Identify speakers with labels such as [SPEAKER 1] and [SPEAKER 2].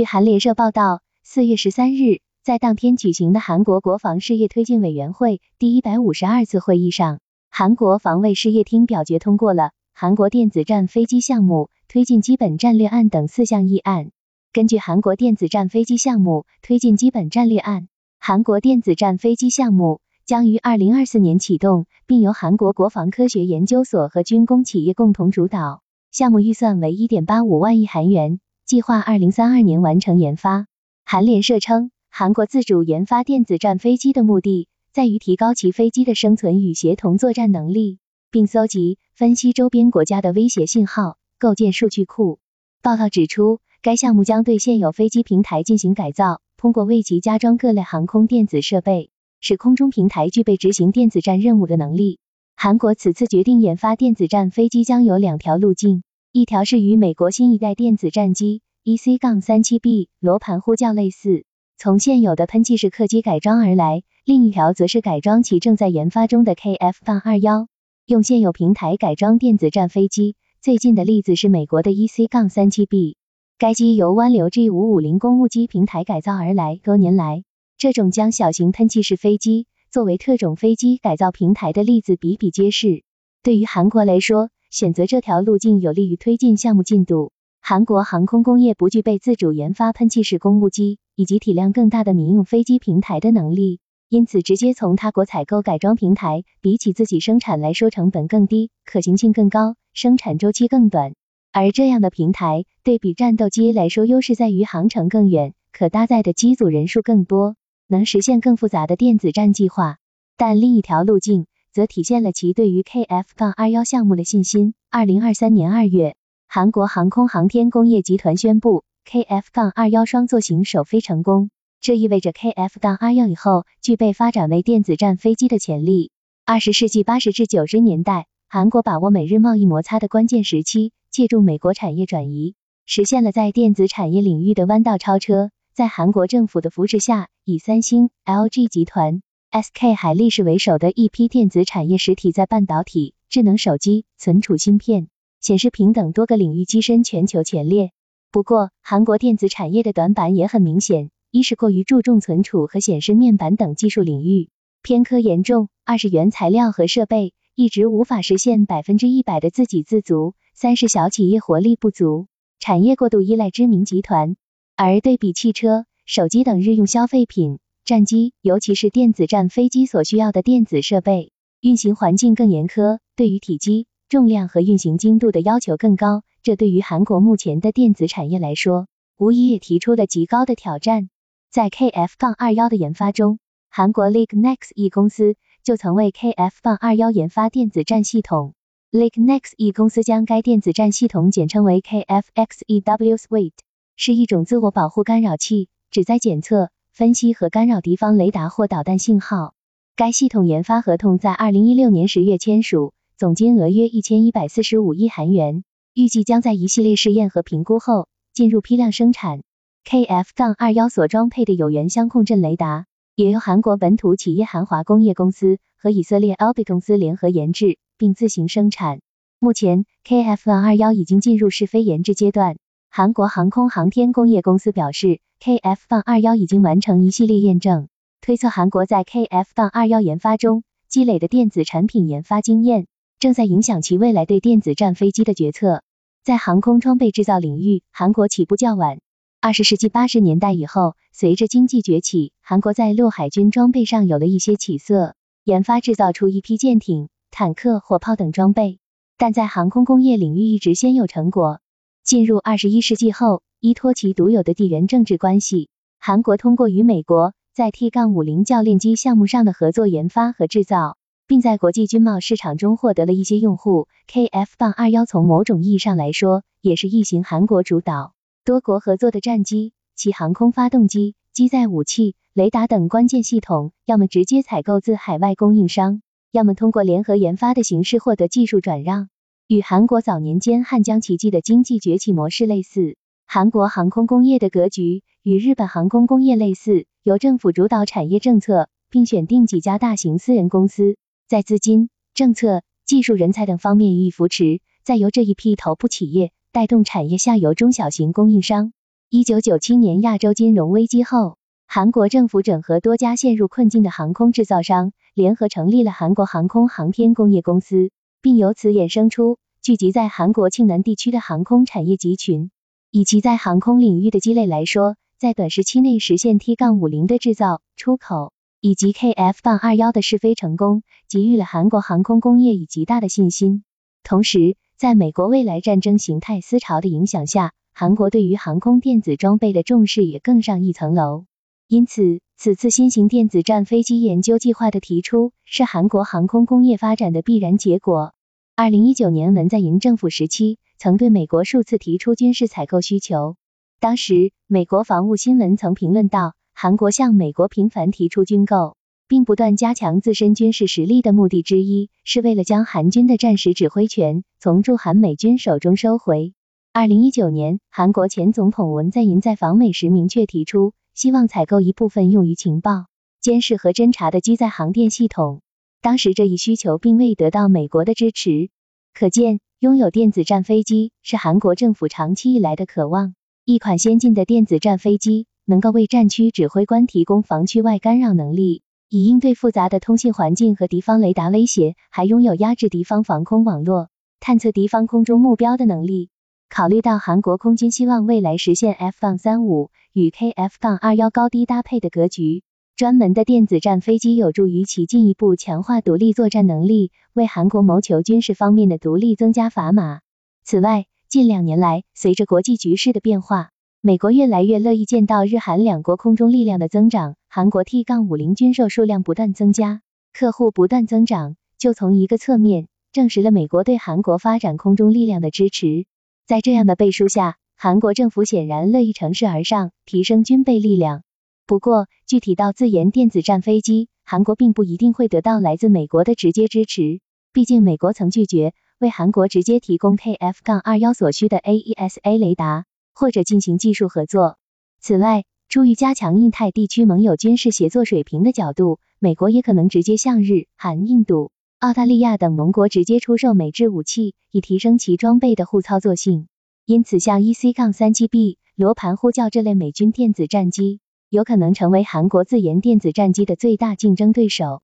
[SPEAKER 1] 据韩联社报道，四月十三日，在当天举行的韩国国防事业推进委员会第一百五十二次会议上，韩国防卫事业厅表决通过了韩国电子战飞机项目推进基本战略案等四项议案。根据韩国电子战飞机项目推进基本战略案，韩国电子战飞机项目将于二零二四年启动，并由韩国国防科学研究所和军工企业共同主导。项目预算为一点八五万亿韩元。计划二零三二年完成研发。韩联社称，韩国自主研发电子战飞机的目的在于提高其飞机的生存与协同作战能力，并搜集、分析周边国家的威胁信号，构建数据库。报告指出，该项目将对现有飞机平台进行改造，通过为其加装各类航空电子设备，使空中平台具备执行电子战任务的能力。韩国此次决定研发电子战飞机将有两条路径。一条是与美国新一代电子战机 EC 杠 37B 罗盘呼叫类似，从现有的喷气式客机改装而来；另一条则是改装其正在研发中的 KF 杠21用现有平台改装电子战飞机。最近的例子是美国的 EC 杠 37B 该机由湾流 G550 公务机平台改造而来。多年来，这种将小型喷气式飞机作为特种飞机改造平台的例子比比皆是。对于韩国来说，选择这条路径有利于推进项目进度。韩国航空工业不具备自主研发喷气式公务机以及体量更大的民用飞机平台的能力，因此直接从他国采购改装平台，比起自己生产来说成本更低，可行性更高，生产周期更短。而这样的平台对比战斗机来说，优势在于航程更远，可搭载的机组人数更多，能实现更复杂的电子战计划。但另一条路径。则体现了其对于 KF-21 项目的信心。二零二三年二月，韩国航空航天工业集团宣布 KF-21 双座型首飞成功，这意味着 KF-21 以后具备发展为电子战飞机的潜力。二十世纪八十至九十年代，韩国把握美日贸易摩擦的关键时期，借助美国产业转移，实现了在电子产业领域的弯道超车。在韩国政府的扶持下，以三星、LG 集团。SK 海力士为首的一批电子产业实体在半导体、智能手机、存储芯片、显示屏等多个领域跻身全球前列。不过，韩国电子产业的短板也很明显：一是过于注重存储和显示面板等技术领域，偏科严重；二是原材料和设备一直无法实现百分之一百的自给自足；三是小企业活力不足，产业过度依赖知名集团。而对比汽车、手机等日用消费品。战机，尤其是电子战飞机所需要的电子设备，运行环境更严苛，对于体积、重量和运行精度的要求更高。这对于韩国目前的电子产业来说，无疑也提出了极高的挑战。在 KF-21 的研发中，韩国 l e k n e x E 公司就曾为 KF-21 研发电子战系统。l e k n e x E 公司将该电子战系统简称为 KF-XEW Suite，是一种自我保护干扰器，旨在检测。分析和干扰敌方雷达或导弹信号。该系统研发合同在二零一六年十月签署，总金额约一千一百四十五亿韩元，预计将在一系列试验和评估后进入批量生产。KF-21 所装配的有源相控阵雷达，也由韩国本土企业韩华工业公司和以色列 Elbit 公司联合研制并自行生产。目前，KF-21 已经进入试飞研制阶段。韩国航空航天工业公司表示。KF-21 已经完成一系列验证，推测韩国在 KF-21 研发中积累的电子产品研发经验，正在影响其未来对电子战飞机的决策。在航空装备制造领域，韩国起步较晚。二十世纪八十年代以后，随着经济崛起，韩国在陆海军装备上有了一些起色，研发制造出一批舰艇、坦克、火炮等装备。但在航空工业领域一直先有成果。进入二十一世纪后，依托其独有的地缘政治关系，韩国通过与美国在 T-50 教练机项目上的合作研发和制造，并在国际军贸市场中获得了一些用户。KF-21 从某种意义上来说，也是一型韩国主导、多国合作的战机，其航空发动机、机载武器、雷达等关键系统，要么直接采购自海外供应商，要么通过联合研发的形式获得技术转让，与韩国早年间汉江奇迹的经济崛起模式类似。韩国航空工业的格局与日本航空工业类似，由政府主导产业政策，并选定几家大型私人公司，在资金、政策、技术人才等方面予以扶持，再由这一批头部企业带动产业下游中小型供应商。一九九七年亚洲金融危机后，韩国政府整合多家陷入困境的航空制造商，联合成立了韩国航空航天工业公司，并由此衍生出聚集在韩国庆南地区的航空产业集群。以其在航空领域的积累来说，在短时期内实现 T- 杠五零的制造、出口，以及 KF- 杠二幺的试飞成功，给予了韩国航空工业以极大的信心。同时，在美国未来战争形态思潮的影响下，韩国对于航空电子装备的重视也更上一层楼。因此，此次新型电子战飞机研究计划的提出，是韩国航空工业发展的必然结果。二零一九年，文在寅政府时期曾对美国数次提出军事采购需求。当时，美国防务新闻曾评论道，韩国向美国频繁提出军购，并不断加强自身军事实力的目的之一，是为了将韩军的战时指挥权从驻韩美军手中收回。二零一九年，韩国前总统文在寅在访美时明确提出，希望采购一部分用于情报、监视和侦察的机载航电系统。当时这一需求并未得到美国的支持，可见拥有电子战飞机是韩国政府长期以来的渴望。一款先进的电子战飞机能够为战区指挥官提供防区外干扰能力，以应对复杂的通信环境和敌方雷达威胁，还拥有压制敌方防空网络、探测敌方空中目标的能力。考虑到韩国空军希望未来实现 F- 三五与 KF- 二幺高低搭配的格局，专门的电子战飞机有助于其进一步强化独立作战能力，为韩国谋求军事方面的独立增加砝码。此外，近两年来，随着国际局势的变化，美国越来越乐意见到日韩两国空中力量的增长，韩国 T- 杠五零军售数量不断增加，客户不断增长，就从一个侧面证实了美国对韩国发展空中力量的支持。在这样的背书下，韩国政府显然乐意乘势而上，提升军备力量。不过，具体到自研电子战飞机，韩国并不一定会得到来自美国的直接支持。毕竟，美国曾拒绝为韩国直接提供 KF- 杠二幺所需的 AESA 雷达，或者进行技术合作。此外，出于加强印太地区盟友军事协作水平的角度，美国也可能直接向日、韩、印度。澳大利亚等盟国直接出售美制武器，以提升其装备的互操作性。因此，像 EC-37B 罗盘呼叫这类美军电子战机，有可能成为韩国自研电子战机的最大竞争对手。